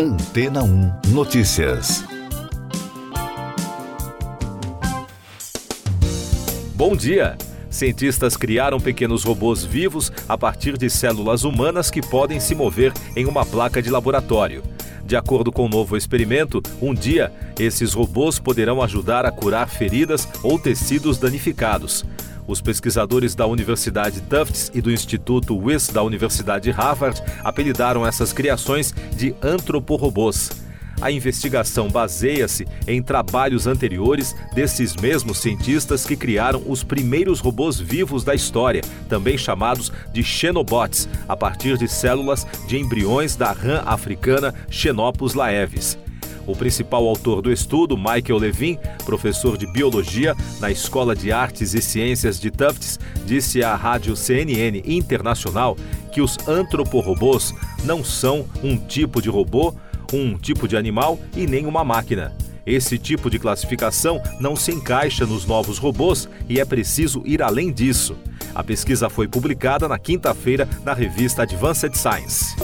Antena 1 Notícias. Bom dia! Cientistas criaram pequenos robôs vivos a partir de células humanas que podem se mover em uma placa de laboratório. De acordo com o um novo experimento, um dia esses robôs poderão ajudar a curar feridas ou tecidos danificados. Os pesquisadores da Universidade Tufts e do Instituto Wyss da Universidade Harvard apelidaram essas criações de antroporobôs. A investigação baseia-se em trabalhos anteriores desses mesmos cientistas que criaram os primeiros robôs vivos da história, também chamados de xenobots, a partir de células de embriões da rã africana Xenopus laevis. O principal autor do estudo, Michael Levin, professor de biologia na Escola de Artes e Ciências de Tufts, disse à rádio CNN Internacional que os antroporobôs não são um tipo de robô, um tipo de animal e nem uma máquina. Esse tipo de classificação não se encaixa nos novos robôs e é preciso ir além disso. A pesquisa foi publicada na quinta-feira na revista Advanced Science.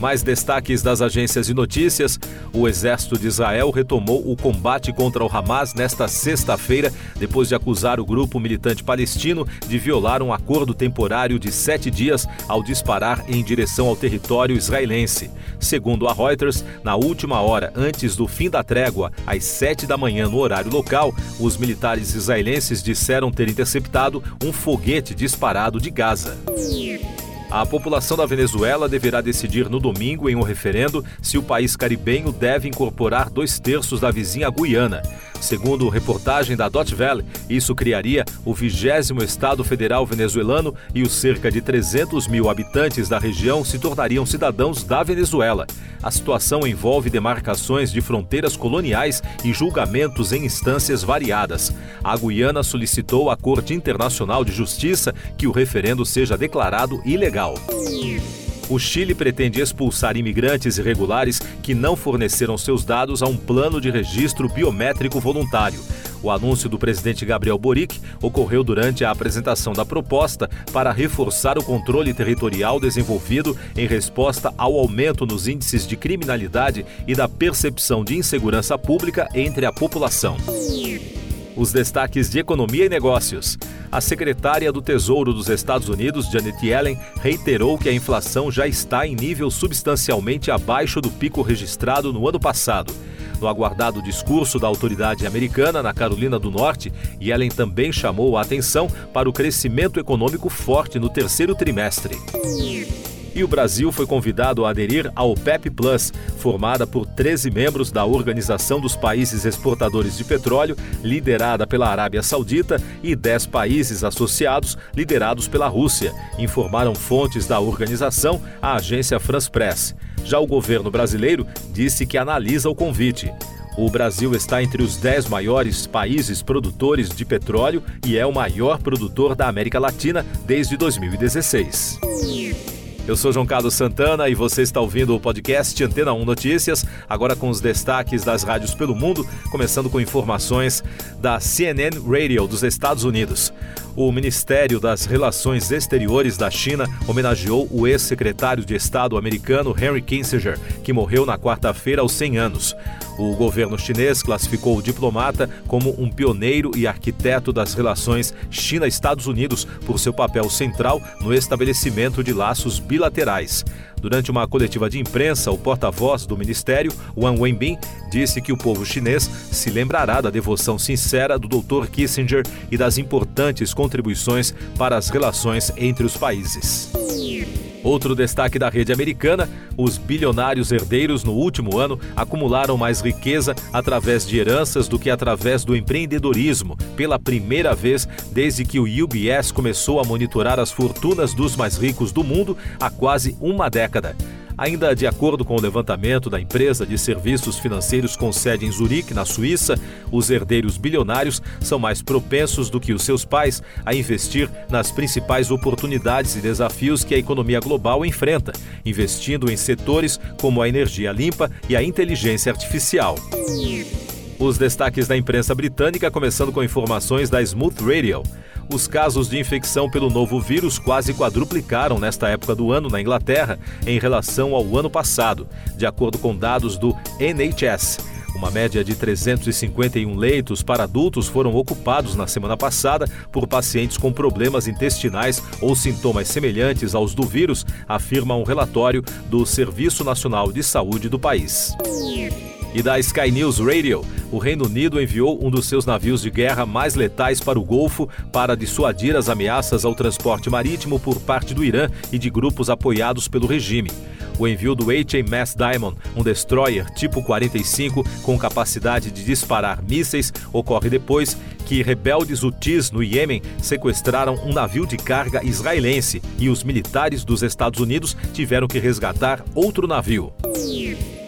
Mais destaques das agências de notícias: o exército de Israel retomou o combate contra o Hamas nesta sexta-feira, depois de acusar o grupo militante palestino de violar um acordo temporário de sete dias ao disparar em direção ao território israelense. Segundo a Reuters, na última hora antes do fim da trégua, às sete da manhã no horário local, os militares israelenses disseram ter interceptado um foguete disparado de Gaza. A população da Venezuela deverá decidir no domingo, em um referendo, se o país caribenho deve incorporar dois terços da vizinha Guiana. Segundo reportagem da Dot Valley, isso criaria o vigésimo estado federal venezuelano e os cerca de 300 mil habitantes da região se tornariam cidadãos da Venezuela. A situação envolve demarcações de fronteiras coloniais e julgamentos em instâncias variadas. A Guiana solicitou à Corte Internacional de Justiça que o referendo seja declarado ilegal. O Chile pretende expulsar imigrantes irregulares que não forneceram seus dados a um plano de registro biométrico voluntário. O anúncio do presidente Gabriel Boric ocorreu durante a apresentação da proposta para reforçar o controle territorial desenvolvido em resposta ao aumento nos índices de criminalidade e da percepção de insegurança pública entre a população. Os destaques de economia e negócios. A secretária do Tesouro dos Estados Unidos, Janet Yellen, reiterou que a inflação já está em nível substancialmente abaixo do pico registrado no ano passado. No aguardado discurso da autoridade americana na Carolina do Norte, Yellen também chamou a atenção para o crescimento econômico forte no terceiro trimestre e o Brasil foi convidado a aderir ao OPEP Plus, formada por 13 membros da Organização dos Países Exportadores de Petróleo, liderada pela Arábia Saudita, e 10 países associados, liderados pela Rússia, informaram fontes da organização à agência France Press. Já o governo brasileiro disse que analisa o convite. O Brasil está entre os 10 maiores países produtores de petróleo e é o maior produtor da América Latina desde 2016. Eu sou João Carlos Santana e você está ouvindo o podcast Antena 1 Notícias, agora com os destaques das rádios pelo mundo, começando com informações da CNN Radio dos Estados Unidos. O Ministério das Relações Exteriores da China homenageou o ex-secretário de Estado americano Henry Kissinger, que morreu na quarta-feira aos 100 anos. O governo chinês classificou o diplomata como um pioneiro e arquiteto das relações China-Estados Unidos por seu papel central no estabelecimento de laços bilaterais. Durante uma coletiva de imprensa, o porta-voz do ministério, Wang Wenbin, disse que o povo chinês se lembrará da devoção sincera do Dr. Kissinger e das importantes contribuições para as relações entre os países. Outro destaque da rede americana: os bilionários herdeiros no último ano acumularam mais riqueza através de heranças do que através do empreendedorismo, pela primeira vez desde que o UBS começou a monitorar as fortunas dos mais ricos do mundo há quase uma década. Ainda de acordo com o levantamento da empresa de serviços financeiros com sede em Zurique, na Suíça, os herdeiros bilionários são mais propensos do que os seus pais a investir nas principais oportunidades e desafios que a economia global enfrenta, investindo em setores como a energia limpa e a inteligência artificial. Os destaques da imprensa britânica, começando com informações da Smooth Radio. Os casos de infecção pelo novo vírus quase quadruplicaram nesta época do ano na Inglaterra em relação ao ano passado, de acordo com dados do NHS. Uma média de 351 leitos para adultos foram ocupados na semana passada por pacientes com problemas intestinais ou sintomas semelhantes aos do vírus, afirma um relatório do Serviço Nacional de Saúde do país e da Sky News Radio, o Reino Unido enviou um dos seus navios de guerra mais letais para o Golfo para dissuadir as ameaças ao transporte marítimo por parte do Irã e de grupos apoiados pelo regime. O envio do HMS Diamond, um destroyer tipo 45 com capacidade de disparar mísseis, ocorre depois que rebeldes hutis no Iêmen sequestraram um navio de carga israelense e os militares dos Estados Unidos tiveram que resgatar outro navio.